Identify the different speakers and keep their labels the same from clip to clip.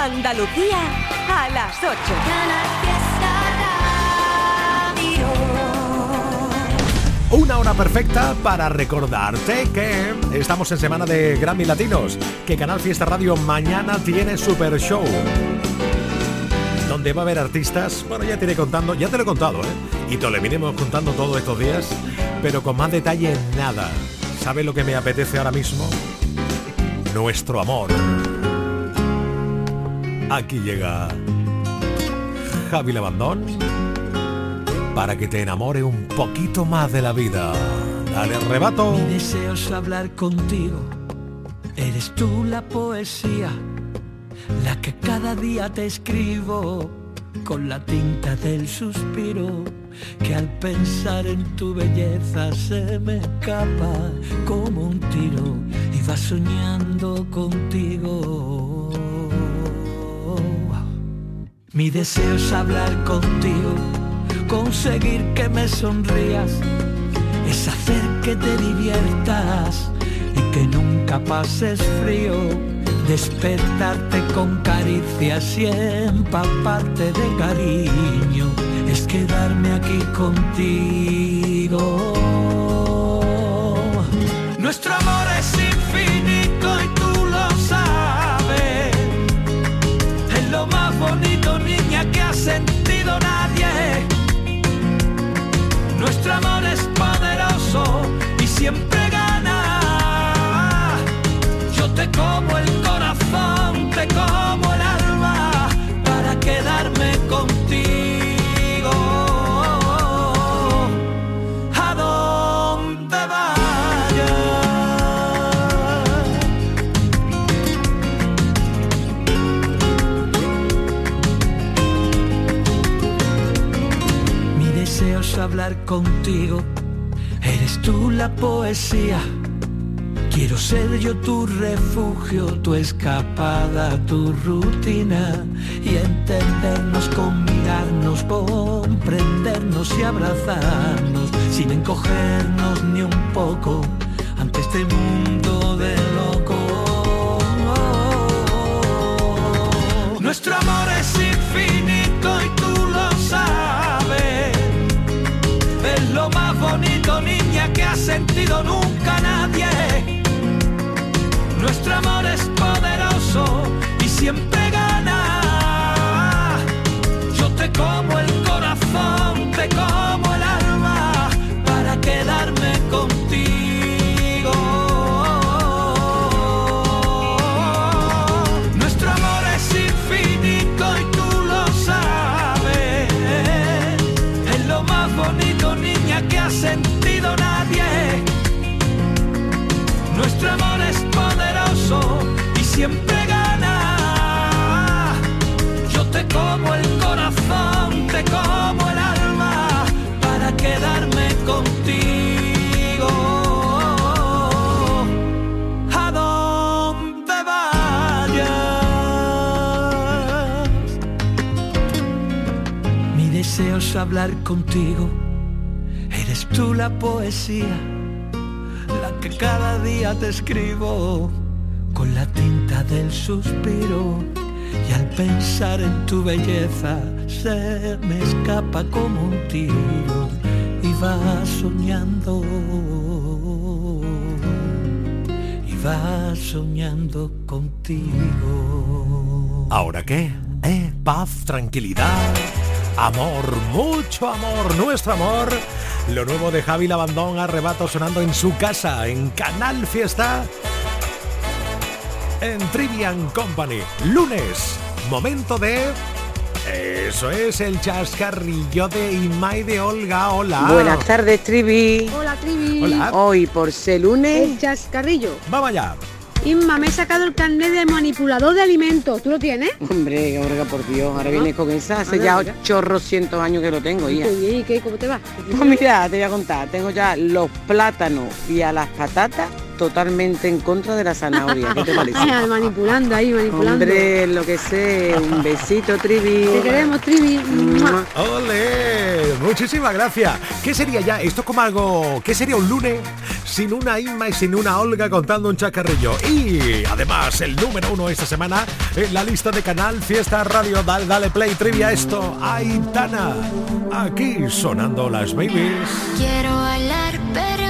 Speaker 1: Andalucía a las 8.
Speaker 2: Una hora perfecta para recordarte que estamos en semana de Grammy Latinos, que Canal Fiesta Radio mañana tiene Super Show. Donde va a haber artistas, bueno, ya te iré contando, ya te lo he contado, ¿eh? Y te lo iremos contando todos estos días, pero con más detalle nada. ¿Sabes lo que me apetece ahora mismo? Nuestro amor. Aquí llega Javi Labandón para que te enamore un poquito más de la vida. Dale arrebato.
Speaker 3: Mi deseo es hablar contigo. Eres tú la poesía, la que cada día te escribo con la tinta del suspiro que al pensar en tu belleza se me escapa como un tiro y va soñando contigo. Mi deseo es hablar contigo conseguir que me sonrías, es hacer que te diviertas y que nunca pases frío, despertarte con caricias y empaparte de cariño, es quedarme aquí contigo. Te como el corazón, te como el alma para quedarme contigo. A donde vayas. Mi deseo es hablar contigo. Eres tú la poesía. Quiero ser yo tu refugio, tu escapada, tu rutina y entendernos con mirarnos, comprendernos y abrazarnos sin encogernos ni un poco ante este mundo de locos. Nuestro amor es infinito y tú lo sabes. Es lo más ha sentido nunca nadie. Nuestro amor es poderoso y siempre gana. Yo te como el corazón, te como el siempre gana. Yo te como el corazón, te como el alma para quedarme contigo. A donde vayas. Mi deseo es hablar contigo. Eres tú la poesía, la que cada día te escribo la tinta del suspiro. Y al pensar en tu belleza se me escapa como un tiro y va soñando. Y va soñando contigo.
Speaker 2: ¿Ahora qué? ¿Eh? Paz, tranquilidad, amor, mucho amor, nuestro amor. Lo nuevo de Javi Labandón, arrebato sonando en su casa, en Canal Fiesta, en Trivian Company. Lunes, momento de... Eso es el chascarrillo de Imai de Olga. Hola.
Speaker 4: Buenas tardes, Trivi.
Speaker 5: Hola, Trivi.
Speaker 2: Hola.
Speaker 4: Hoy, por ser lunes,
Speaker 5: El chascarrillo.
Speaker 2: Vamos allá.
Speaker 5: Inma, me he sacado el carnet de manipulador de alimentos. ¿Tú lo tienes?
Speaker 4: hombre, Olga, por Dios, ahora vienes con esa. Hace
Speaker 5: Anda,
Speaker 4: ya
Speaker 5: mira.
Speaker 4: ochorrocientos años que lo tengo, hija.
Speaker 5: Qué bien, ¿y qué? ¿Cómo te va?
Speaker 4: Pues mira, te voy a contar, tengo ya los plátanos y a las patatas totalmente en contra de la zanahoria. ¿Qué te parece?
Speaker 5: Ay, manipulando ahí, manipulando.
Speaker 4: Hombre, lo que sé, un besito, Trivi.
Speaker 5: Te queremos, Trivi.
Speaker 2: ¡Ole! Muchísimas gracias. ¿Qué sería ya? Esto es como algo... ¿Qué sería un lunes sin una Inma y sin una Olga contando un chacarrillo? Y además el número uno esta semana en la lista de Canal Fiesta Radio. Dale, dale play, trivia esto. Aitana. Aquí sonando las babies.
Speaker 6: Quiero bailar perreando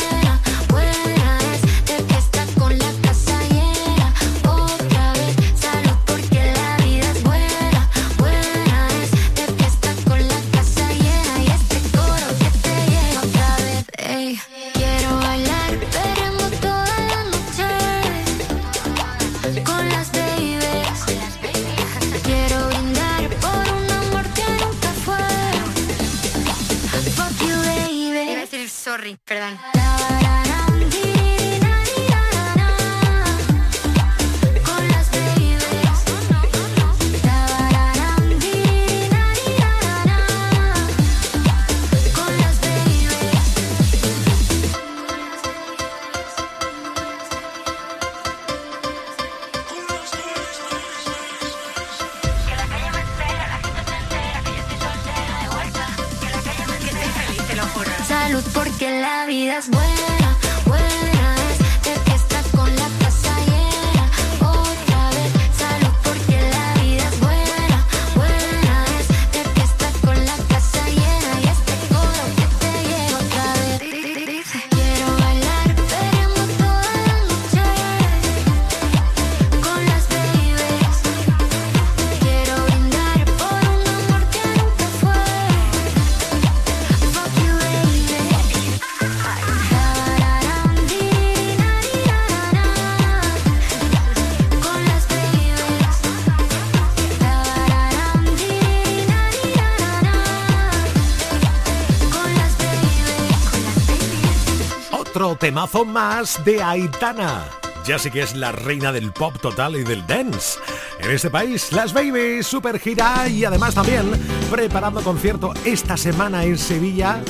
Speaker 2: temazo más de Aitana. Ya sí que es la reina del pop total y del dance. En este país, las babies, super gira y además también preparando concierto esta semana en Sevilla.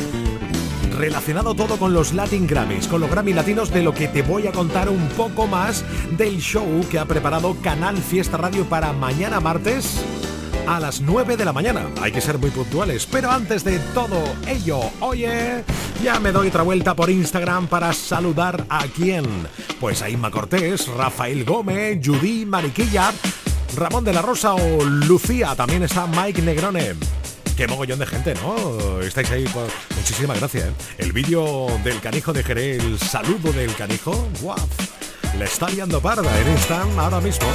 Speaker 2: Relacionado todo con los Latin Grammys, con los Grammy Latinos, de lo que te voy a contar un poco más del show que ha preparado Canal Fiesta Radio para mañana martes a las 9 de la mañana. Hay que ser muy puntuales. Pero antes de todo ello, oye, ya me doy otra vuelta por Instagram para saludar a quién. Pues a Inma Cortés, Rafael Gómez, Judy Mariquilla, Ramón de la Rosa o Lucía. También está Mike Negrone. Qué mogollón de gente, ¿no? Estáis ahí. pues, Muchísimas gracias. ¿eh? El vídeo del canijo de Jerez, el saludo del canijo. ¡Guau! Le está liando parda en Instagram ahora mismo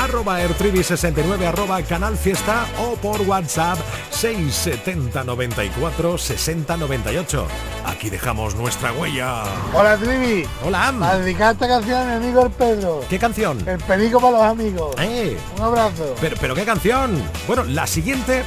Speaker 2: arroba ertrivi69 arroba canal fiesta o por whatsapp 670 94 60 98 aquí dejamos nuestra huella
Speaker 7: Hola Trivi,
Speaker 2: hola
Speaker 7: a dedicar esta canción a mi amigo el Pedro.
Speaker 2: ¿qué canción?
Speaker 7: El perico para los amigos.
Speaker 2: Eh,
Speaker 7: Un abrazo.
Speaker 2: pero, pero qué canción bueno la siguiente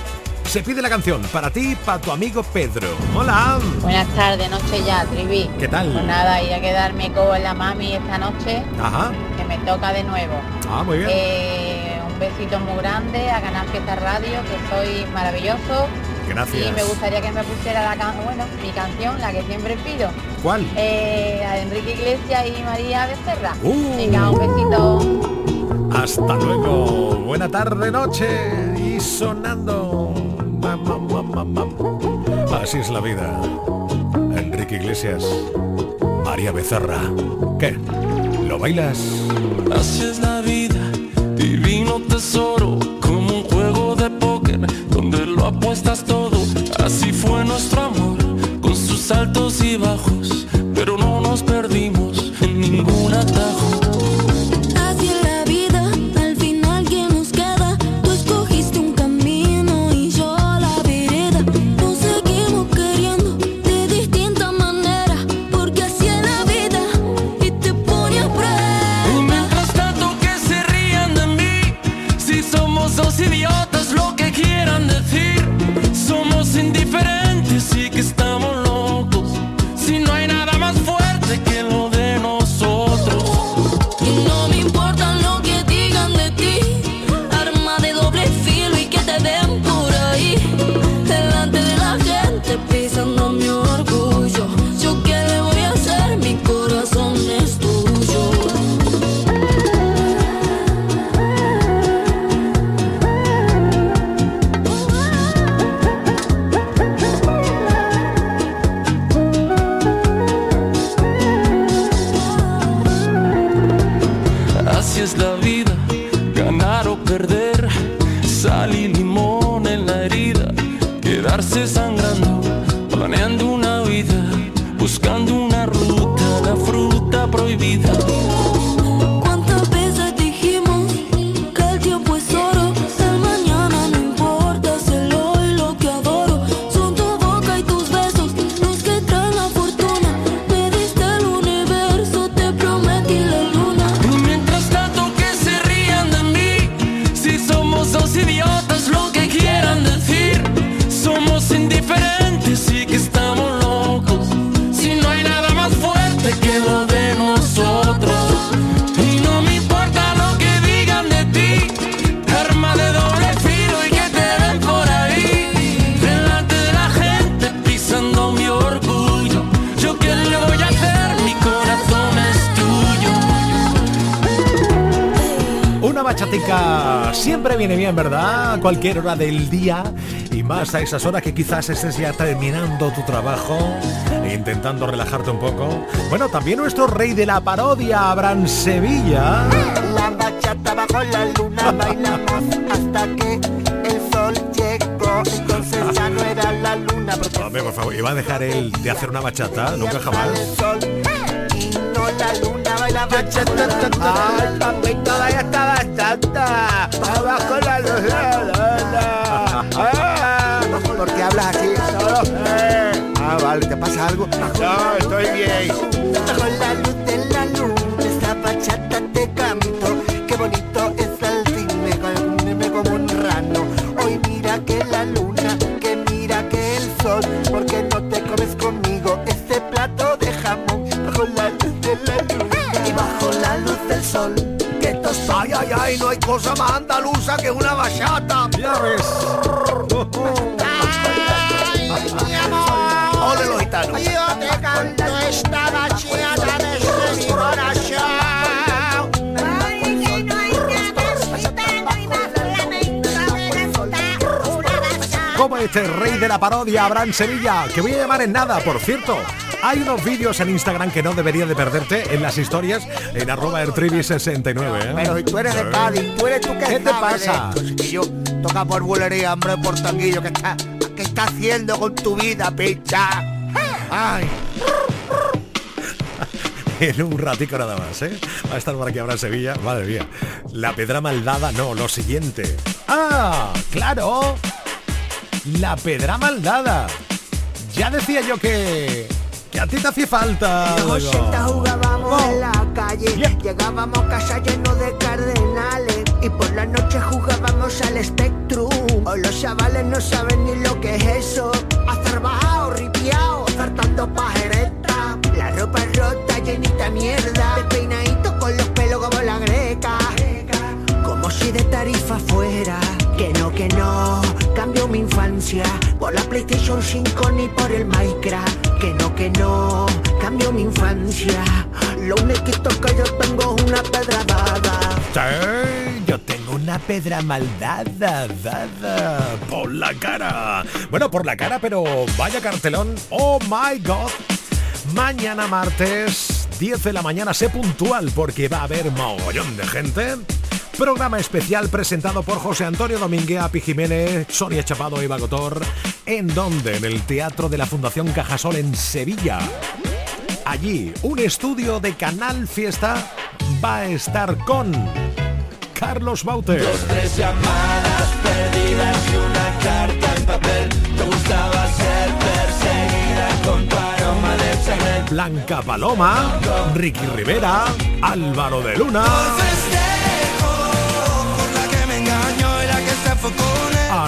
Speaker 2: se pide la canción para ti para tu amigo Pedro hola
Speaker 8: Buenas tardes, noche ya, Trivi.
Speaker 2: ¿Qué tal?
Speaker 8: Pues nada, ir a quedarme con la mami esta noche,
Speaker 2: ajá
Speaker 8: que me toca de nuevo.
Speaker 2: ah muy bien
Speaker 8: Eh, un besito muy grande a Canal Fiesta Radio, que soy maravilloso.
Speaker 2: gracias
Speaker 8: Y me gustaría que me pusiera la can bueno, mi canción, la que siempre pido.
Speaker 2: ¿cuál?
Speaker 8: Eh, la de Enrique Iglesias y María Becerra.
Speaker 2: Uh.
Speaker 8: Venga, un besito.
Speaker 2: Hasta luego. Buena tarde, noche. Y sonando. Así es la vida. Enrique Iglesias. María Becerra. ¿Qué? ¿Lo bailas?
Speaker 9: Así es la vida, divino tesoro, como un juego de póker donde lo apuestas todo. Así fue nuestro amor, con sus altos y bajos, pero no nos perdimos en ningún atajo.
Speaker 2: Bachatica siempre viene bien, ¿verdad? Cualquier hora del día y más a esas horas que quizás estés ya terminando tu trabajo e intentando relajarte un poco. Bueno, también nuestro rey de la parodia, Abraham Sevilla.
Speaker 10: La bachata bajo la luna bailamos hasta que el sol llegó. Entonces ya no era la luna
Speaker 2: Hombre, por favor, iba a dejar él de hacer una bachata, nunca
Speaker 10: el
Speaker 2: jamás.
Speaker 10: sol y no la luna baila bachata.
Speaker 7: Ay, papito, vaya esta bachata. Abajo la luz de la. Ah,
Speaker 10: ¿Por qué hablas así? Ah, vale, ¿te pasa algo?
Speaker 7: No, estoy bien.
Speaker 10: Bajo la luz de la luna, esta bachata te canto. Qué bonito sol. Que tostón.
Speaker 7: Ay, ay, ay, no hay cosa más andaluza que una bachata.
Speaker 2: Ya ves.
Speaker 7: Ole los gitanos.
Speaker 10: Yo te canto esta bachata
Speaker 2: este rey de la parodia, Abraham Sevilla, que voy a llamar en nada, por cierto. Hay unos vídeos en Instagram que no deberías de perderte en las historias en arroba ertrivi69. ¿eh?
Speaker 10: Pero si tú eres de Cádiz, tú eres tú que
Speaker 2: ¿Qué te pasa?
Speaker 10: chiquillo. Toca por bulería, hombre, por tanguillo. ¿Qué está, ¿Qué está haciendo con tu vida, picha? Ay,
Speaker 2: en un ratico nada más, ¿eh? Va a estar por aquí ahora en Sevilla, madre mía. La pedra maldada, no, lo siguiente. ¡Ah! ¡Claro! La pedra maldada. Ya decía yo que... que a ti te hacía falta.
Speaker 10: Los
Speaker 2: algo.
Speaker 10: 80 jugábamos
Speaker 2: Oh.
Speaker 10: en la calle,
Speaker 2: Yeah.
Speaker 10: llegábamos a casa lleno de cardenales y por la noche jugábamos al Spectrum. Hoy los chavales no saben ni lo que es eso. Hacer bajado, ripiao, saltando pajereta. La ropa rota, llenita mierda. PlayStation 5 ni por el Minecraft. Que no, que no, cambio mi infancia. Lo único que yo tengo es una pedra dada.
Speaker 2: Sí, yo tengo una pedra maldada dada por la cara. Bueno, por la cara, pero vaya cartelón. Oh my god. Mañana martes, 10 de la mañana, sé puntual porque va a haber mogollón de gente. Programa especial presentado por José Antonio Domínguez, Api Jiménez, Sonia Chapado y Bagotor. ¿En donde? En el Teatro de la Fundación Cajasol en Sevilla. Allí, un estudio de Canal Fiesta va a estar con Carlos Bauter.
Speaker 11: Tres llamadas perdidas y una carta en papel. Te gustaba ser perseguida con tu aroma de Chanel.
Speaker 2: Blanca Paloma, Ricky Rivera, Álvaro de Luna.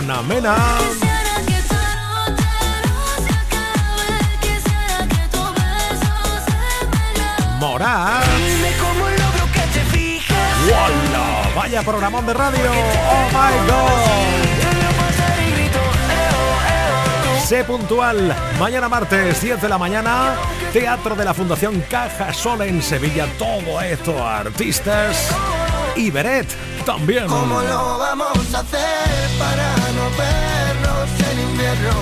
Speaker 2: Mena Mena. Morat. ¡Wala! Vaya programón de radio. Oh my god. Sé puntual. Mañana martes, 10 de la mañana, Teatro de la Fundación Caja Sola en Sevilla. Todo esto, artistas. Y Beret también.
Speaker 12: ¿Cómo lo vamos a hacer para no vernos en invierno?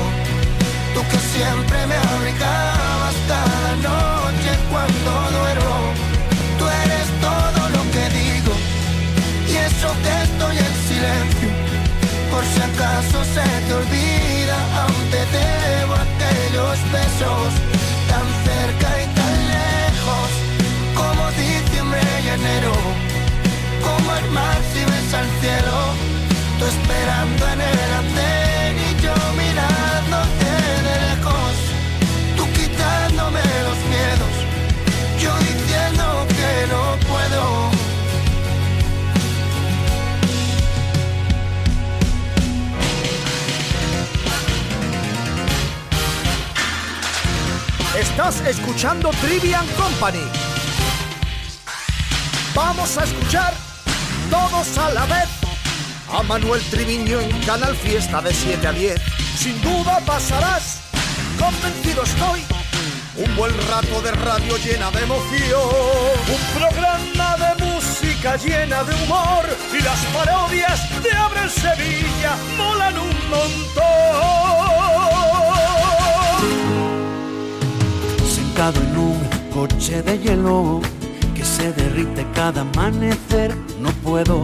Speaker 12: Tú que siempre me abrigabas cada noche cuando duermo. Tú eres todo lo que digo y eso que estoy en silencio. Por si acaso se te olvida, aún te debo aquellos besos tan cerca y tan lejos como diciembre y enero. Como el mar si ves al cielo, tú esperando en el andén y yo mirándote de lejos, tú quitándome los miedos, yo diciendo que no puedo.
Speaker 13: Estás escuchando Trivian Company. Vamos a escuchar todos a la vez a Manuel Triviño en Canal Fiesta de 7 a 10. Sin duda pasarás, convencido estoy, un buen rato de radio llena de emoción. Un programa de música llena de humor y las parodias de Abre Sevilla molan un montón.
Speaker 14: Sentado en un coche de hielo que se derrite cada amanecer, no puedo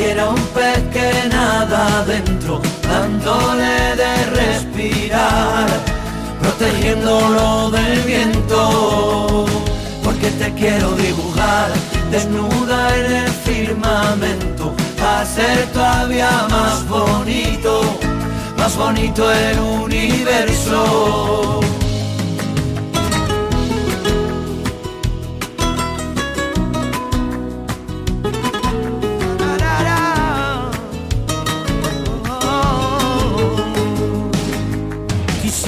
Speaker 15: quiero un pez que nada adentro, dándole de respirar, protegiéndolo del viento. Porque te quiero dibujar desnuda en el firmamento, hacer todavía más bonito, más bonito el universo.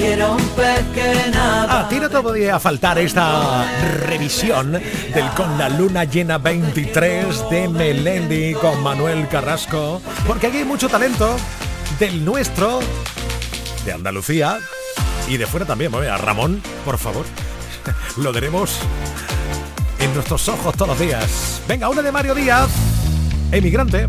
Speaker 15: quiero un.
Speaker 2: A ti no te podía faltar esta revisión del Con la Luna Llena 23 de Melendi con Manuel Carrasco, porque aquí hay mucho talento del nuestro de Andalucía y de fuera también. A Ramón, por favor. Lo tenemos en nuestros ojos todos los días. Venga, una de Mario Díaz, emigrante.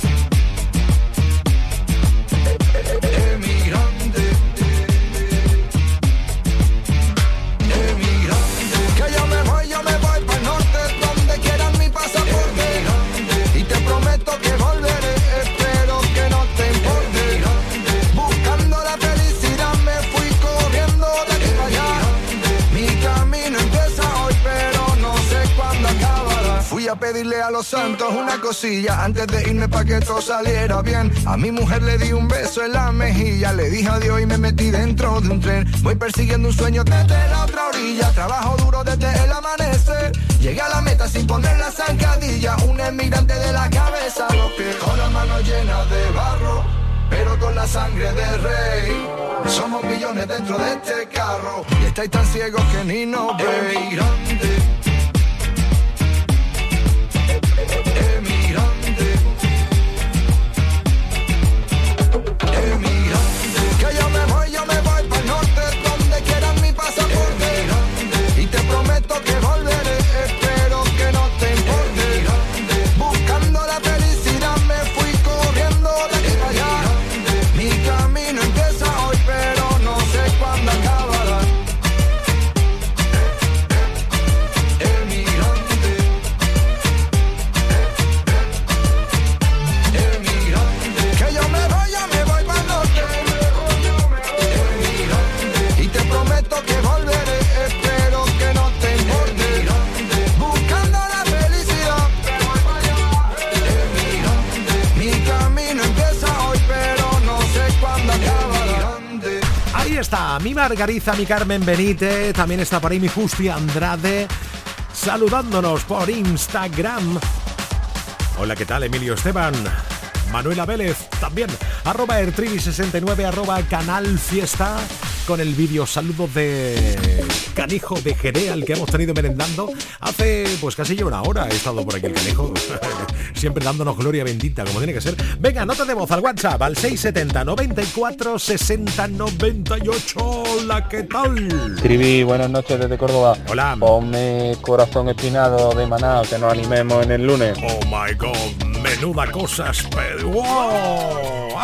Speaker 16: emigrante, pedirle a los santos una cosilla antes de irme para que todo saliera bien. A mi mujer le di un beso en la mejilla, le dije adiós y me metí dentro de un tren. Voy persiguiendo un sueño desde la otra orilla, trabajo duro desde el amanecer. Llegué a la meta sin poner la zancadilla, un emigrante de la cabeza los pies, con la mano llena de barro. Pero con la sangre del rey Somos millones dentro de este carro Y estáis tan ciegos que ni nos veis
Speaker 2: Margariza, mi Carmen Benítez, también está por ahí mi Justi Andrade, saludándonos por Instagram. Hola, ¿qué tal? Emilio Esteban. Manuela Vélez, también, arroba ertrivi69, arroba canal fiesta, con el vídeo saludo de Canijo de Jerez, al que hemos tenido merendando hace pues casi ya una hora. He estado por aquí el Canijo, siempre dándonos gloria bendita, como tiene que ser. Venga, nota de voz al WhatsApp, al 670 94 60 98. Hola, ¿qué tal?
Speaker 17: Trivi, buenas noches desde Córdoba.
Speaker 2: Hola.
Speaker 17: Ponme corazón espinado de Maná, que nos animemos en el lunes.
Speaker 2: Oh my god, menuda cosas, pero wow.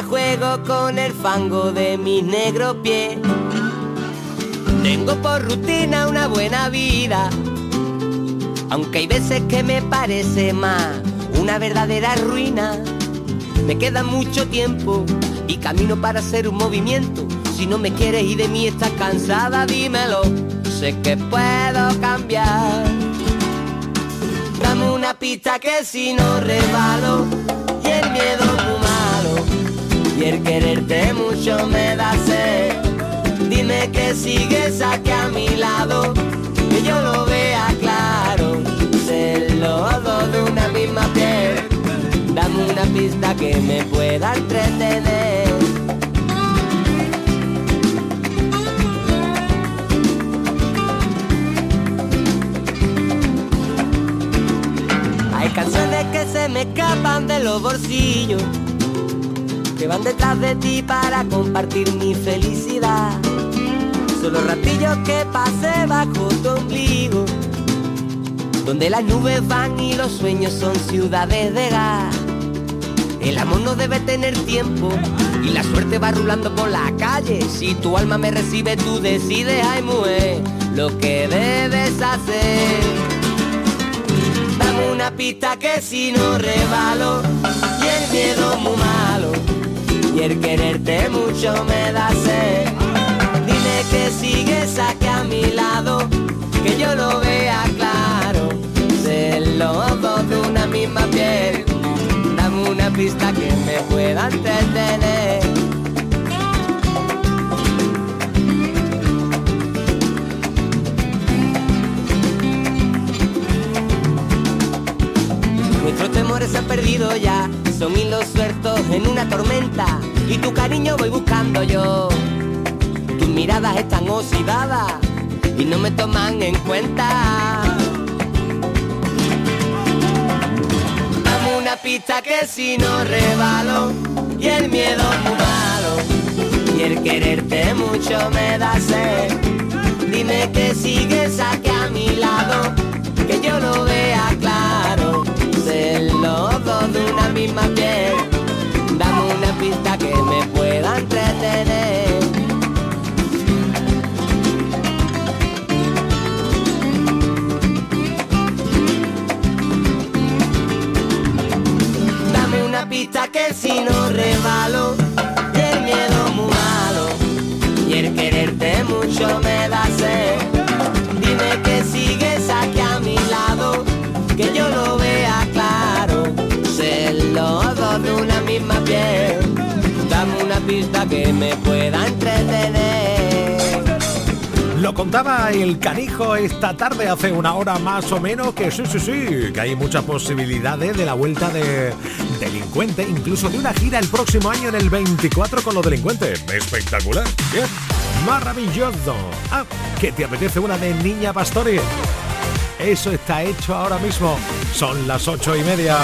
Speaker 18: Juego con el fango de mis negros pies. Tengo por rutina una buena vida, aunque hay veces que me parece más una verdadera ruina. Me queda mucho tiempo y camino para hacer un movimiento. Si no me quieres y de mí estás cansada, dímelo. Sé que puedo cambiar. Dame una pista que si no rebalo y el miedo y el quererte mucho me da sed. Dime que sigues aquí a mi lado, que yo lo vea claro. Ser los dos de una misma piel. Dame una pista que me pueda entretener. Hay canciones que se me escapan de los bolsillos, que van detrás de ti para compartir mi felicidad. Son los ratillos que pasé bajo tu ombligo, donde las nubes van y los sueños son ciudades de gas. El amor no debe tener tiempo y la suerte va rulando por la calle. Si tu alma me recibe, tú decides, ay mujer, lo que debes hacer. Dame una pista que si no rebalo y el miedo muy malo y el quererte mucho me da sed. Dime que sigues aquí a mi lado, que yo lo vea claro. Ser los dos de una misma piel. Dame una pista que me pueda entretener. Nuestros temores se han perdido ya, son hilos sueltos en una tormenta y tu cariño voy buscando yo. Tus miradas están oxidadas y no me toman en cuenta. Dame una pista que si no rebalo y el miedo es malo y el quererte mucho me da sed. Dime que sigues aquí a mi lado, que yo lo vea de una misma piel. Dame una pista que me pueda entretener.
Speaker 2: Contaba el canijo esta tarde, hace una hora más o menos, que sí, sí, sí, que hay muchas posibilidades de la vuelta de delincuente, incluso de una gira el próximo año en el 24 con los delincuentes. Espectacular, bien, maravilloso. Ah, ¿que te apetece una de Niña Pastori? Eso está hecho ahora mismo. Son las ocho y media.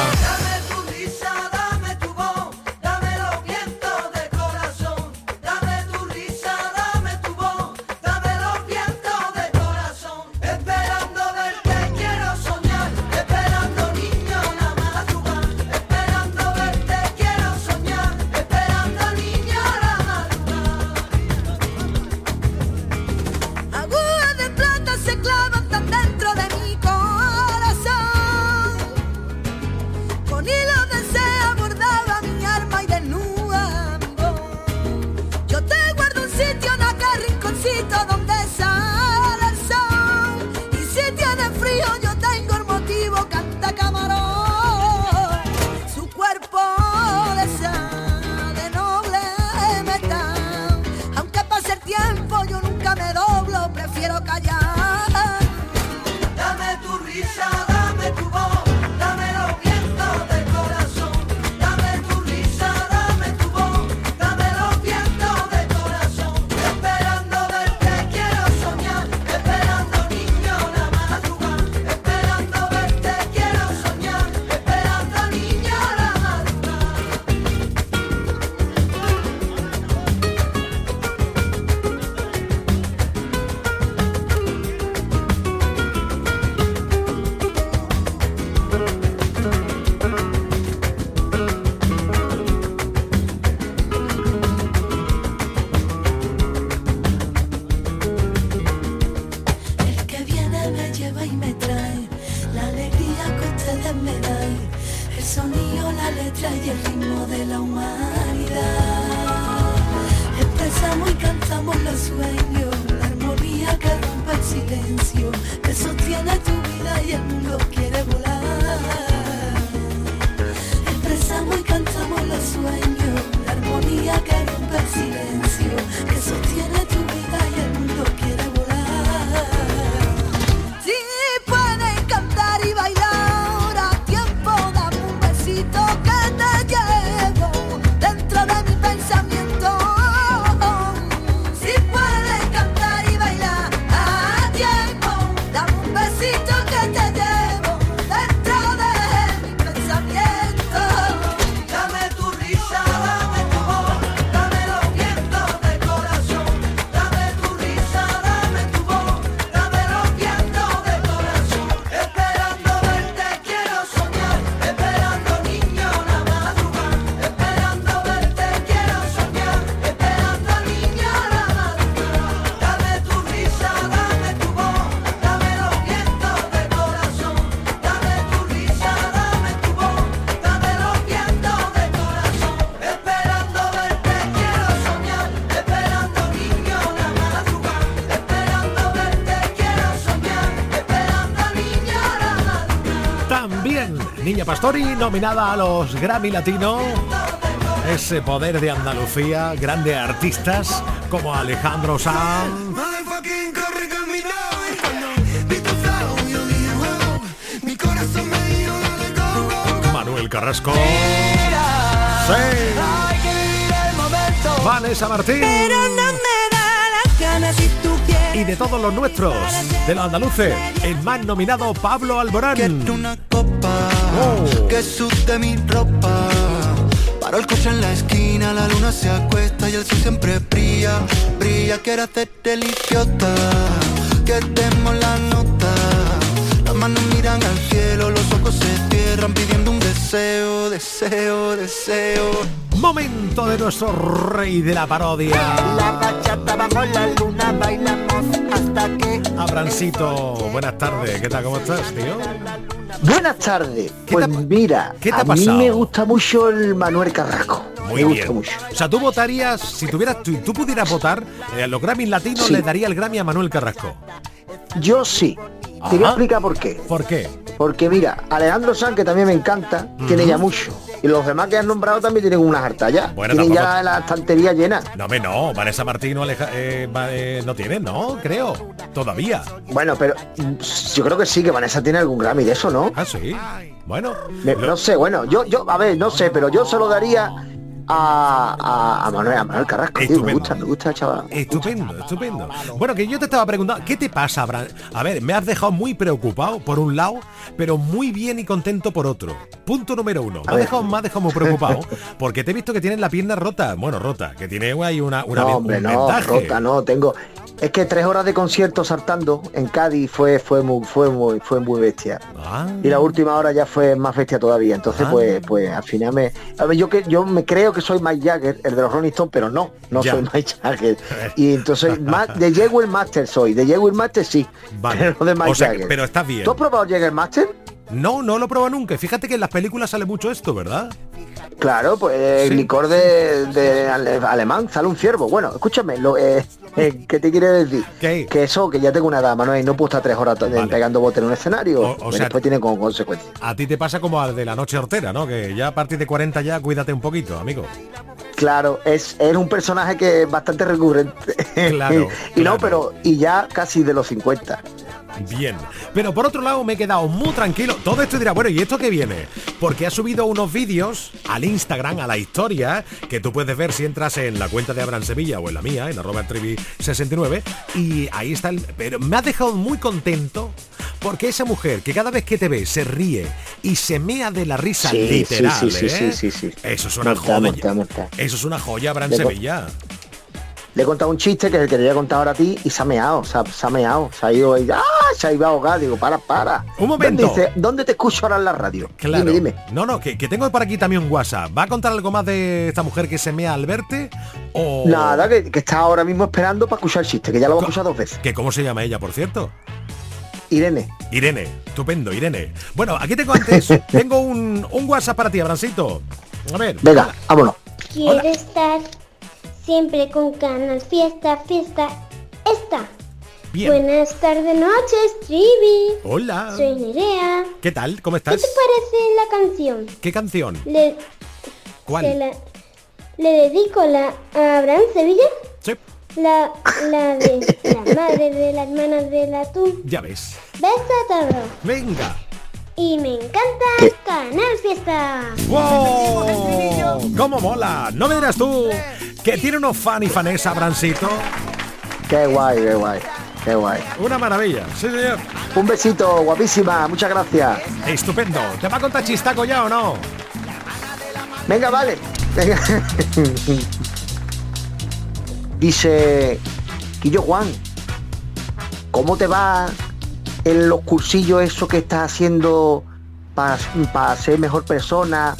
Speaker 2: Pastori nominada a los Grammy Latino. Ese poder de Andalucía, grandes artistas como Alejandro Sanz, Manuel Carrasco, sí. Vanessa Martín. Y de todos los nuestros, de los andaluces, el más nominado Pablo Alborán.
Speaker 12: Que sude mi ropa Paro el coche en la esquina, la luna se acuesta y el sol siempre brilla, brilla. Quiero hacerte el idiota, que demos la nota. Las manos miran al cielo, los ojos se cierran pidiendo un deseo, deseo, deseo.
Speaker 2: Momento de nuestro rey de la parodia.
Speaker 19: La bachata bajo la luna bailamos hasta que...
Speaker 2: Abrancito, buenas tardes, ¿qué tal? ¿Cómo estás, tío?
Speaker 19: Buenas tardes. Pues mira,
Speaker 2: qué te ha
Speaker 19: a mí me gusta mucho el Manuel Carrasco.
Speaker 2: Muy
Speaker 19: me
Speaker 2: bien.
Speaker 19: gusta mucho.
Speaker 2: O sea, tú votarías, si tuvieras, tú, tú pudieras votar, eh, a los Grammys latinos
Speaker 19: Sí.
Speaker 2: le daría el Grammy a Manuel Carrasco.
Speaker 19: Yo sí. Te voy a explicar por qué.
Speaker 2: ¿Por qué?
Speaker 19: Porque mira, Alejandro Sanz, que también me encanta, tiene ya mucho. Y los demás que has nombrado también tienen unas hartas ya.
Speaker 2: Bueno,
Speaker 19: tienen
Speaker 2: tampoco-
Speaker 19: ya la estantería llena.
Speaker 2: No, me no, Vanessa Martín o Aleja- eh, eh, no tienen, ¿no? Creo. Todavía.
Speaker 19: Bueno, pero yo creo que sí, que Vanessa tiene algún Grammy de eso, ¿no?
Speaker 2: Ah, sí. Bueno.
Speaker 19: Me- no sé, bueno, yo, yo, a ver, no sé, pero yo se lo daría a, a, Manuel, a Manuel Carrasco. tío, me gusta, me gusta, chaval.
Speaker 2: Estupendo, estupendo. Bueno, que yo te estaba preguntando, ¿qué te pasa, Abraham? A ver, me has dejado muy preocupado por un lado, pero muy bien y contento por otro. Punto número uno. Me has dejado, me has dejado muy preocupado porque te he visto que tienes la pierna rota. Bueno, rota, que tiene ahí una, una
Speaker 19: no, hombre, no, rota, no, tengo. Es que tres horas de concierto saltando en Cádiz fue, fue muy, fue muy, fue muy bestia.
Speaker 2: Ah.
Speaker 19: Y la última hora ya fue más bestia todavía. Entonces,
Speaker 2: Ah.
Speaker 19: pues, pues al final me. A ver, yo que yo me creo que soy Mike Jagger, el de los Rolling Stones, pero no, no
Speaker 2: Ya.
Speaker 19: soy Mike Jagger. Y entonces, más de Jagger Master soy. De Jagger Master sí.
Speaker 2: Vale.
Speaker 19: Pero de Mike
Speaker 2: O sea, que-
Speaker 19: Jagger.
Speaker 2: pero estás bien.
Speaker 19: ¿Tú has probado Jagger Master?
Speaker 2: No, no lo he probado nunca. Fíjate que en las películas sale mucho esto, ¿verdad?
Speaker 19: Claro, pues el licor de, de ale- alemán sale un ciervo. Bueno, escúchame, lo, eh, eh, ¿qué te quiere decir? Que eso, que ya tengo una edad, Manuel, y no puedo estar tres horas pegando bote en un escenario.
Speaker 2: O- o
Speaker 19: Pues
Speaker 2: sea-
Speaker 19: después tiene como consecuencias.
Speaker 2: A ti te pasa como al de la noche hortera, ¿no? Que ya a partir de 40 ya cuídate un poquito, amigo.
Speaker 19: Claro, es, es un personaje que es bastante recurrente.
Speaker 2: Claro,
Speaker 19: y no, pero y ya casi de los 50.
Speaker 2: Bien. Pero por otro lado me he quedado muy tranquilo. Todo esto dirá, bueno, ¿y esto qué viene? Porque ha subido unos vídeos al Instagram, a la historia, que tú puedes ver si entras en la cuenta de Abraham Sevilla o en la mía, en arroba trivi69. Y ahí está el... Pero me ha dejado muy contento porque esa mujer que cada vez que te ve se ríe y se mea de la risa
Speaker 19: Sí,
Speaker 2: literal,
Speaker 19: sí, sí,
Speaker 2: ¿eh?
Speaker 19: sí, sí, sí.
Speaker 2: Eso es una joya. Eso es una joya, Abraham Sevilla.
Speaker 19: Le he contado un chiste que es el que te voy a contar ahora a ti y se ha meado, se ha, se ha meado, se ha ido ahí, ¡ah! se ha ido a ahogar, digo, para, para.
Speaker 2: Un momento.
Speaker 19: ¿Dónde, dice, ¿Dónde te escucho ahora en la radio?
Speaker 2: Claro.
Speaker 19: Dime, dime.
Speaker 2: No, no, que, que tengo por aquí también un WhatsApp. ¿Va a contar algo más de esta mujer que se mea al verte? O...
Speaker 19: Nada, que, que está ahora mismo esperando para escuchar el chiste, que ya lo hemos escuchado dos veces.
Speaker 2: ¿Que ¿Cómo se llama ella, por cierto?
Speaker 19: Irene.
Speaker 2: Irene, estupendo, Irene. Bueno, aquí tengo antes, tengo un, un WhatsApp para ti, Abrancito. A ver.
Speaker 19: Venga, vámonos.
Speaker 20: Quiero estar siempre con Canal Fiesta, Fiesta, esta.
Speaker 2: Bien.
Speaker 20: Buenas tardes, noches, Trivi.
Speaker 2: Hola.
Speaker 20: Soy Nerea.
Speaker 2: ¿Qué tal? ¿Cómo
Speaker 20: ¿Qué
Speaker 2: estás?
Speaker 20: te parece la canción?
Speaker 2: ¿Qué canción?
Speaker 20: Le,
Speaker 2: ¿Cuál?
Speaker 20: la- le dedico la, a Abraham Sevilla.
Speaker 2: Sí.
Speaker 20: La, la de la madre de la hermana del atún.
Speaker 2: Ya ves.
Speaker 20: Besos a todos.
Speaker 2: Venga.
Speaker 20: Y me encanta Canal Fiesta.
Speaker 2: ¡Wow! ¡Cómo mola! No me dirás tú que tiene unos fan y fanes Abrancito.
Speaker 19: Qué guay, qué guay, qué guay.
Speaker 2: Una maravilla, sí señor.
Speaker 19: Un besito, guapísima, muchas gracias.
Speaker 2: Estupendo. ¿Te va a contar chistaco ya o no?
Speaker 19: Venga, vale. Venga. Dice Quillo Juan, ¿cómo te va en los cursillos eso que estás haciendo para ser mejor persona,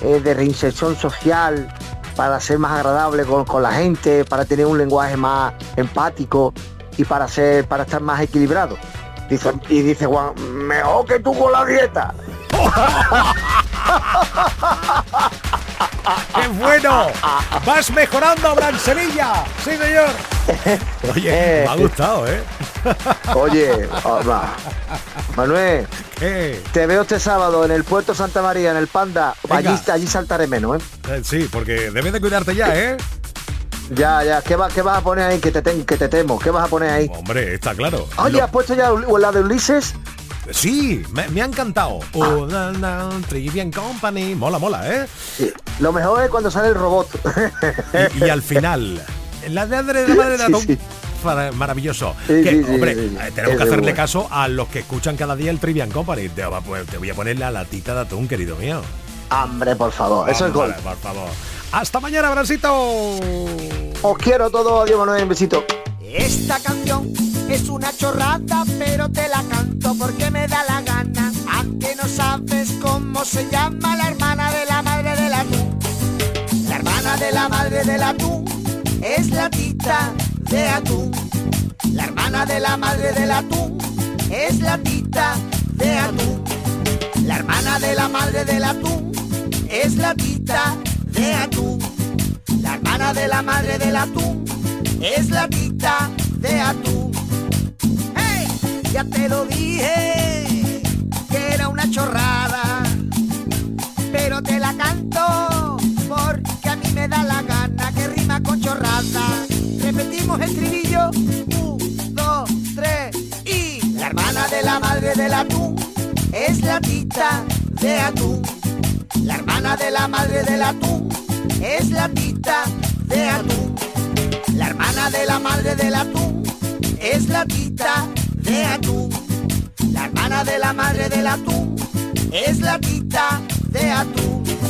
Speaker 19: eh, de reinserción social, para ser más agradable con, con la gente, para tener un lenguaje más empático y para ser, para estar más equilibrado? Y dice Juan, mejor que tú con la dieta.
Speaker 2: ¡Qué bueno! ¡Vas mejorando, Abraham Sevilla! ¡Sí, señor! Oye, me ha gustado, ¿eh?
Speaker 19: Oye, oh. Manuel, te veo este sábado en el puerto Santa María, en el Panda. Allí, allí saltaré menos, ¿eh?
Speaker 2: Eh, Sí, porque debes de cuidarte ya, ¿eh?
Speaker 19: Ya, ya. ¿Qué, va, ¿Qué vas a poner ahí? Que te, ten- que te temo. ¿Qué vas a poner ahí?
Speaker 2: Hombre, está claro.
Speaker 19: Oye,
Speaker 2: Lo-
Speaker 19: ¿has puesto ya la de Ulises?
Speaker 2: Sí, me, me ha encantado.
Speaker 19: Ah.
Speaker 2: Oh, Trivian Company. Mola, mola, ¿eh?
Speaker 19: Lo mejor es cuando sale el robot.
Speaker 2: Y, y al final, la de Andrés de la madre
Speaker 19: Sí, sí.
Speaker 2: Maravilloso.
Speaker 19: Sí,
Speaker 2: Que, hombre,
Speaker 19: sí, sí.
Speaker 2: tenemos
Speaker 19: Es
Speaker 2: que hacerle
Speaker 19: bueno.
Speaker 2: caso a los que escuchan cada día el Trivian Company. Te, pues, voy a poner la latita de atún, querido mío.
Speaker 19: Hombre, por favor. Eso es gol.
Speaker 2: Por favor. Hasta mañana, Brancito.
Speaker 19: Os quiero a todos. Adiós, Manuel. Un besito.
Speaker 11: Esta canción es una chorrada, pero te la canto porque me da la gana. Aunque no sabes cómo se llama la hermana de la hermana de la madre del atún es la tita de atún. La hermana de la madre del atún es la tita de atún. La hermana de la madre del atún es la tita de atún. La hermana de la madre del atún es la tita de atún. ¡Hey! Ya te lo dije que era una chorrada, pero te la canto me da la gana que rima con chorrada. Repetimos el trivillo. Un, dos, tres y la hermana de la madre del atún es la tita de atún. La hermana de la madre del atún es la tita de atún. La hermana de la madre del atún es la tita de atún. La hermana de la madre del atún es la tita de atún.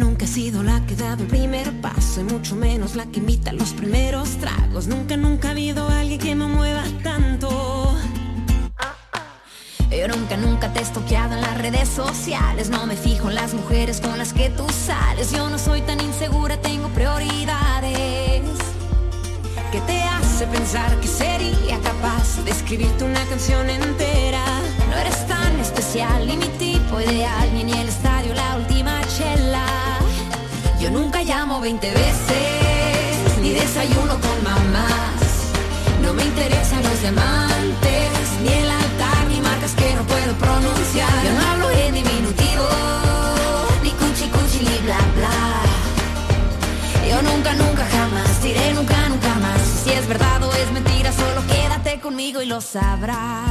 Speaker 21: nunca he sido la que ha dado el primer paso y mucho menos la que invita los primeros tragos. Nunca, nunca ha habido alguien que me mueva tanto. Yo nunca, nunca te he estoqueado en las redes sociales. No me fijo en las mujeres con las que tú sales. Yo no soy tan insegura, tengo prioridades. ¿Qué te hace pensar que sería capaz de escribirte una canción entera? No eres tan especial, ni mi tipo ideal, ni en el chela. Yo nunca llamo 20 veces, ni desayuno con mamás. No me interesan los diamantes, ni el altar, ni marcas que no puedo pronunciar. Yo no hablo en diminutivo, ni cuchi cuchi, ni bla bla. Yo nunca, nunca, jamás diré nunca, nunca más. Si es verdad o es mentira, solo quédate conmigo y lo sabrás.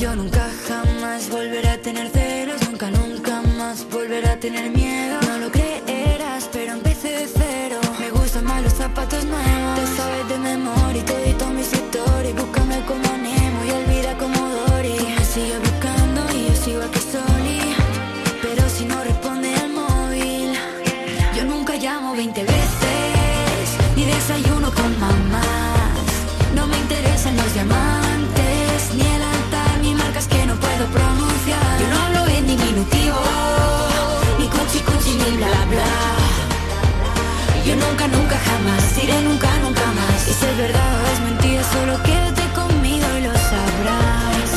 Speaker 21: Yo nunca jamás volveré a tener celos, nunca, nunca más volveré a tener miedo. No lo creerás, pero empecé de cero. Me gustan más los zapatos nuevos. Te sabes de memoria y todito mis historias. Búscame como Nemo y olvida como Dory. Me sigue buscando y yo sigo aquí soli. Pero si no responde al móvil, yo nunca llamo 20 veces,
Speaker 6: ni desayuno con mamás. No me interesan los diamantes, bla bla. Yo nunca, nunca jamás diré nunca, nunca más. Y si es verdad o es mentira, solo quédate conmigo y lo sabrás.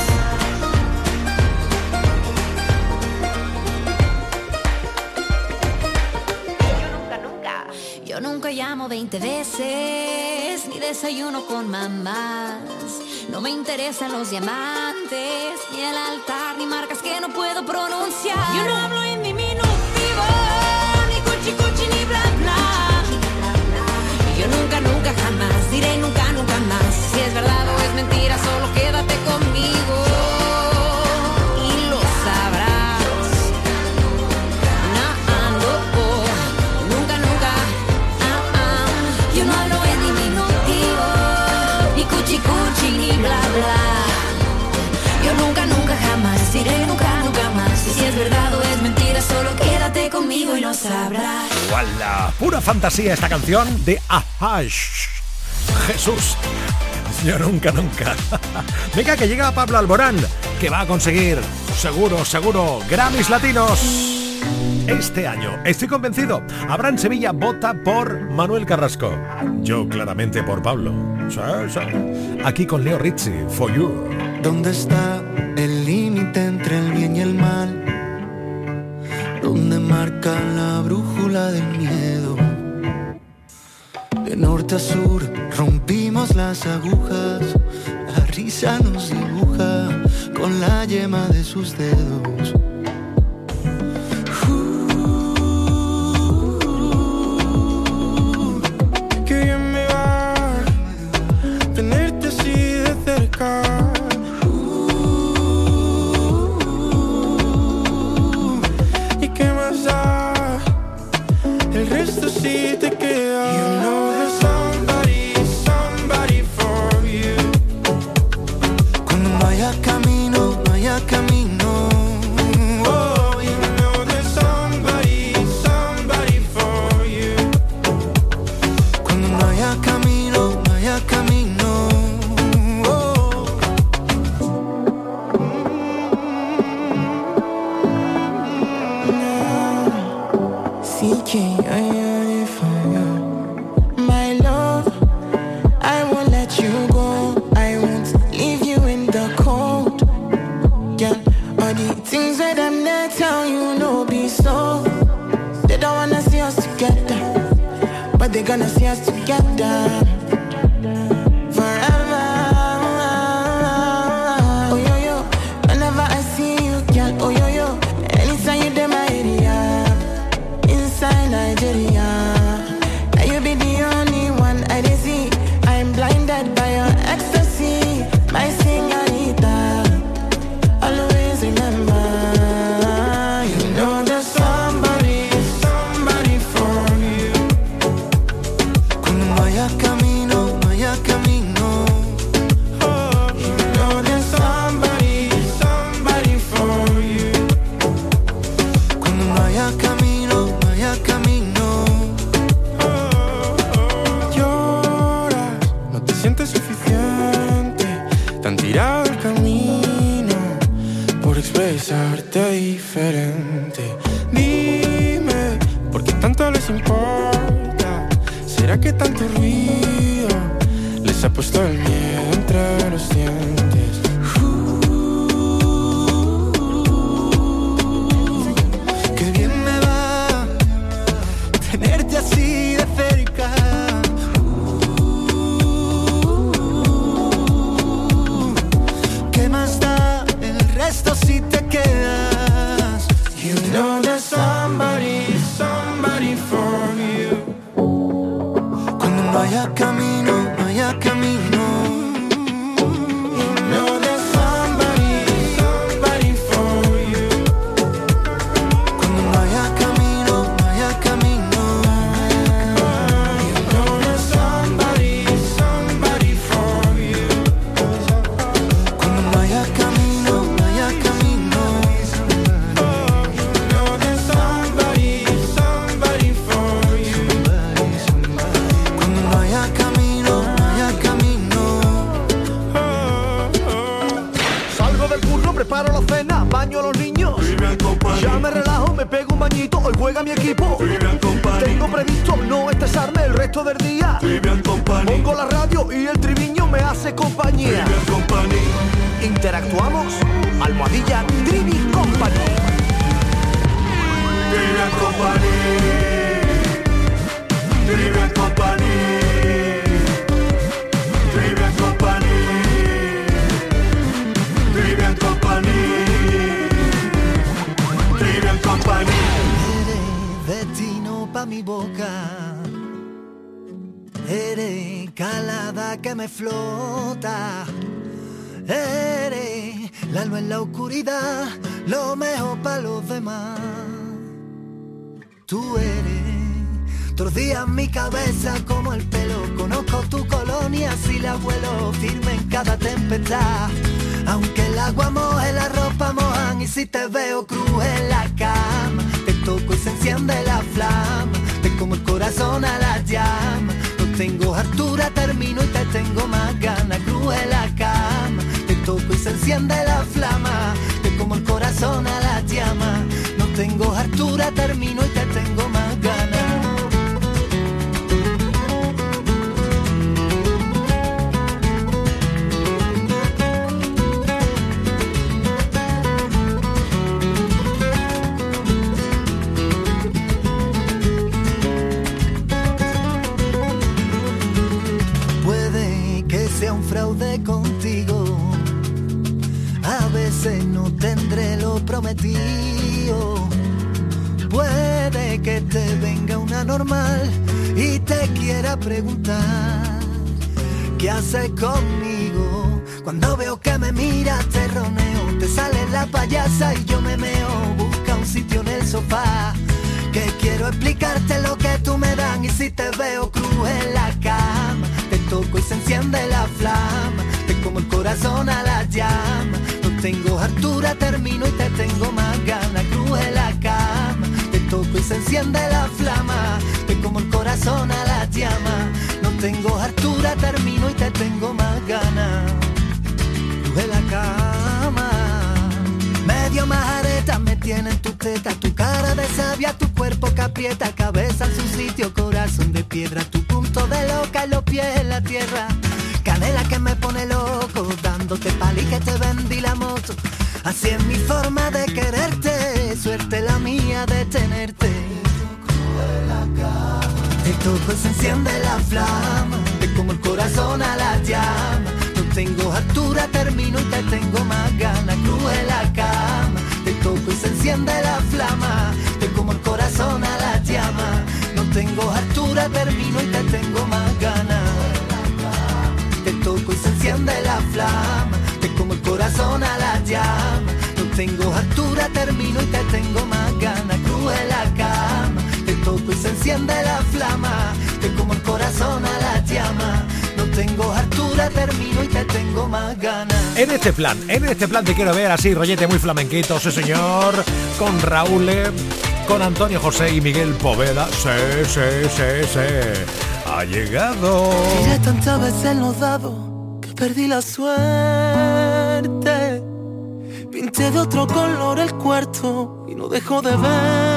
Speaker 6: Yo nunca llamo 20 veces, ni desayuno con mamás. No me interesan los diamantes, ni el altar, ni marcas que no puedo pronunciar. Yo no hablo en diminutivo, nunca, nunca jamás diré nunca, nunca más. Si es verdad o es mentira, solo quédate conmigo. Y lo sabrás. No, nunca, nunca. ah, ah. Yo no hablo en diminutivo, ni cuchi cuchi, ni bla bla. Yo nunca, nunca jamás diré nunca, conmigo y lo sabrás.
Speaker 2: ¡Wala! Pura fantasía esta canción de Ahash. Jesús. Yo nunca, nunca. Venga, que llega Pablo Alborán, que va a conseguir, seguro, seguro, Grammys Latinos. Este año, estoy convencido, Abraham Sevilla vota por Manuel Carrasco. Yo claramente por Pablo. Sí, sí. Aquí con Leo Rizzi, For You.
Speaker 22: ¿Dónde está el límite entre el bien y el mal? ¿Dónde marca la brújula del miedo? De norte a sur rompimos las agujas, la risa nos dibuja con la yema de sus dedos.
Speaker 11: breathe Tú eres todos días mi cabeza como el pelo. Conozco tu colonia si la vuelo firme en cada tempestad. Aunque el agua moje, la ropa mojan y si te veo cruz en la cama, te toco y se enciende la flama. Te como el corazón a la llama. No tengo altura, termino y te tengo más ganas. Cruz en la cama, te toco y se enciende la flama. Te como el corazón a la llama. Tengo altura, termino y te tengo Puede que te venga una normal y te quiera preguntar qué haces conmigo. Cuando veo que me miras te roneo, te sale la payasa y yo me meo. Busca un sitio en el sofá que quiero explicarte lo que tú me dan y si te veo cruz en la cama te toco y se enciende la flama te como el corazón a la llama no tengo altura termino y te tengo más ganas cruz en se enciende la flama. Te como el corazón a la llama. No tengo altura termino y te tengo más ganas. En la cama. Medio majareta me tiene en tu teta, tu cara de sabia, tu cuerpo que aprieta, cabeza en su sitio, corazón de piedra, tu punto de loca y los pies en la tierra. Canela que me pone loco, dándote pali que te vendí la moto. Así es mi forma Y se enciende la flama, te como el corazón a la llama. No tengo altura, termino y te tengo más ganas. Cruz en la cama, te toco y se enciende la flama. Te como el corazón a la llama. No tengo altura, termino y te tengo más ganas. Te toco y se enciende la flama. Te como el corazón a la llama. No tengo altura, termino y te tengo más y se enciende la flama. Te como el corazón a la llama. No tengo altura, termino y te tengo más ganas.
Speaker 2: En este plan, en este plan te quiero ver así, rollete muy flamenquito, sí señor, con Raúl, eh, con Antonio José y Miguel Poveda. Sí, sí, sí, sí. Ha llegado.
Speaker 12: Tiré tantas veces los dados que perdí la suerte. Pinté de otro color el cuarto y no dejo de verte.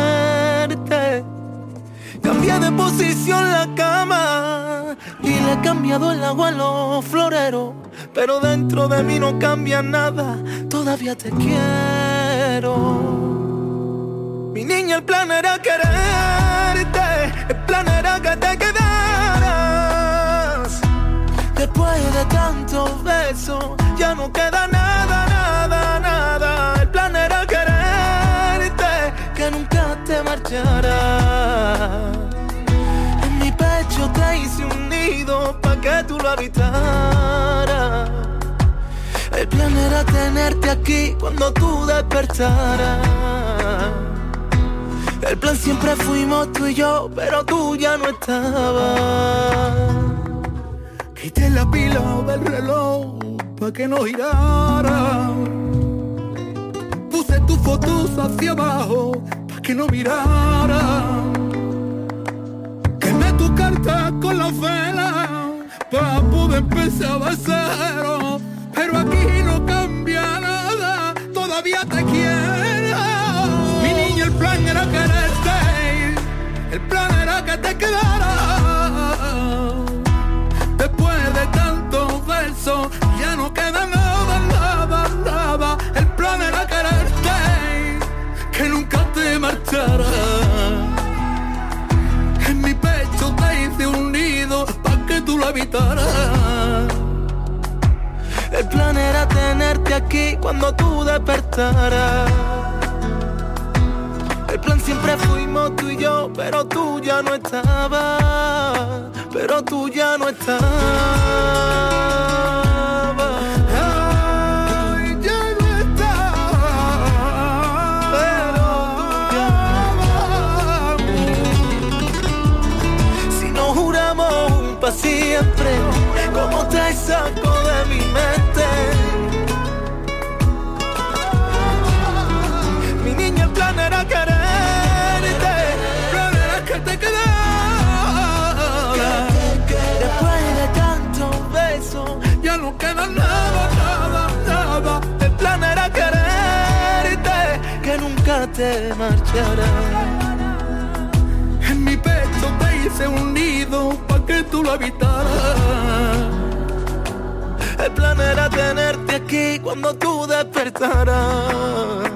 Speaker 12: Cambié de posición la cama y le he cambiado el agua a los floreros. Pero dentro de mí no cambia nada, todavía te quiero. Mi niña, el plan era quererte, el plan era que te quedaras. Después de tantos besos, ya no queda nada, que tú lo habitaras. El plan era tenerte aquí cuando tú despertaras. El plan siempre fuimos tú y yo, pero tú ya no estabas. Quité la pila del reloj pa' que no girara. Puse tus fotos hacia abajo pa' que no mirara. Quemé tu carta con la vela pa' poder empezar de cero. Pero aquí no cambia nada, todavía te quiero. Mi niña, el plan era quererte.
Speaker 23: que te quedaras. Después de tantos besos, ya no queda nada, nada, nada. El plan era quererte, que nunca te marcharas.
Speaker 12: El plan era tenerte aquí cuando tú despertaras. El plan siempre fuimos tú y yo, pero tú ya no estabas. Pero tú ya no estabas. De mi mente. Mi niña, el plan era quererte, plan era que te quedaras. Después de tantos besos,
Speaker 23: ya no queda nada, nada, nada.
Speaker 12: el plan era quererte, que nunca te marcharas.
Speaker 23: En mi pecho te hice un nido para que tú lo habitaras.
Speaker 12: El plan era tenerte aquí cuando tú despertaras.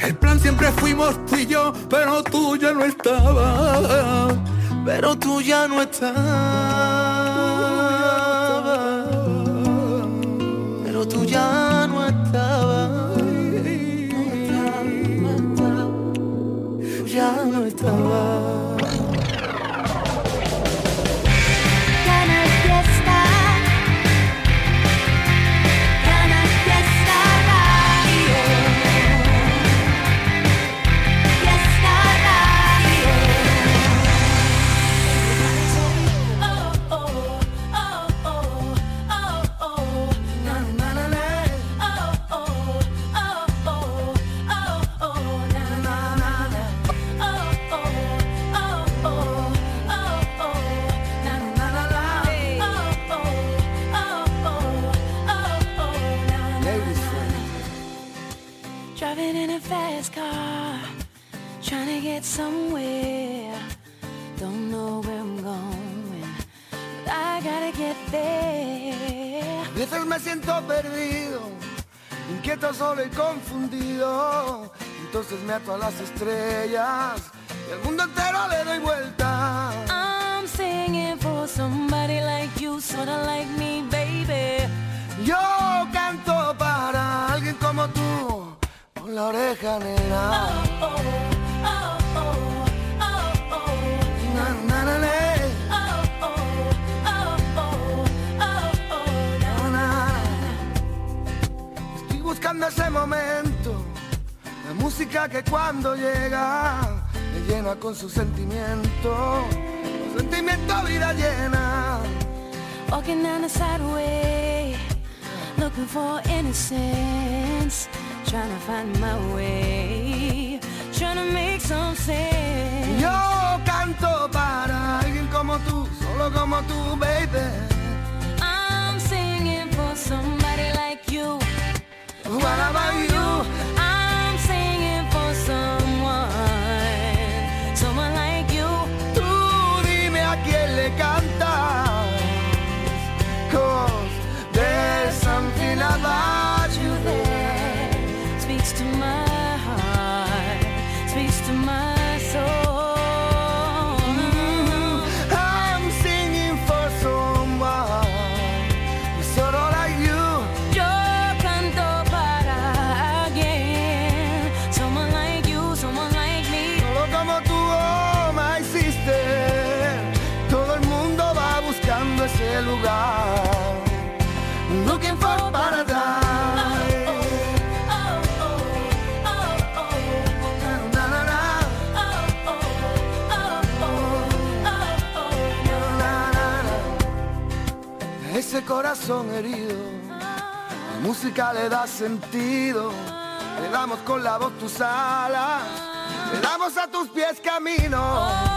Speaker 23: El plan siempre fuimos tú y yo, pero tú ya no estabas.
Speaker 12: Pero tú ya no estabas. Pero tú ya no estabas. Ya no estabas.
Speaker 16: Siento perdido, inquieto, solo y confundido. Entonces me ato a las estrellas y al mundo entero le doy vuelta.
Speaker 24: I'm singing for somebody like you, sorta like me, baby.
Speaker 16: Yo canto para alguien como tú, con la oreja negra. Buscando ese momento, la música que cuando llega me llena con su sentimiento, su sentimiento vida llena.
Speaker 24: Walking down the sideway, looking for innocence, trying to find my way, trying to make some sense.
Speaker 16: Yo canto para alguien como tú, solo como tú, baby.
Speaker 24: I'm singing for somebody like you.
Speaker 16: What about you? Corazón herido, la música le da sentido. Le damos con la voz tus alas, le damos a tus pies camino.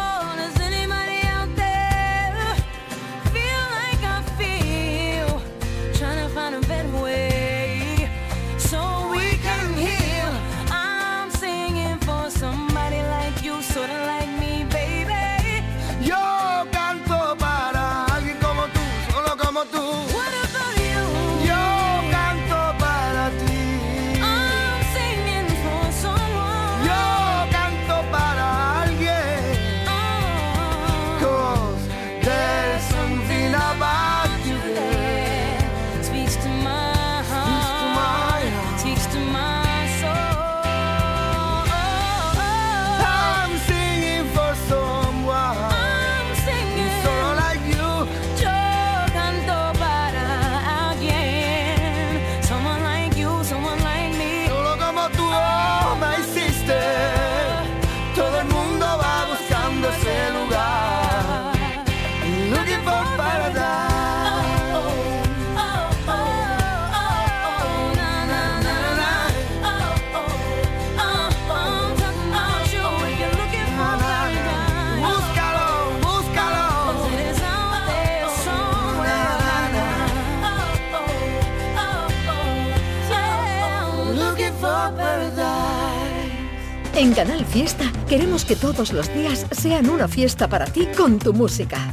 Speaker 25: Todos los días sean una fiesta para ti con tu música.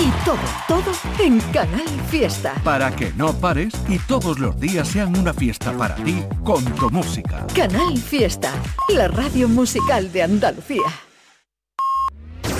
Speaker 25: Y todo, todo en Canal Fiesta.
Speaker 26: Para que no pares y todos los días sean una fiesta para ti con tu música.
Speaker 25: Canal Fiesta, la radio musical de Andalucía.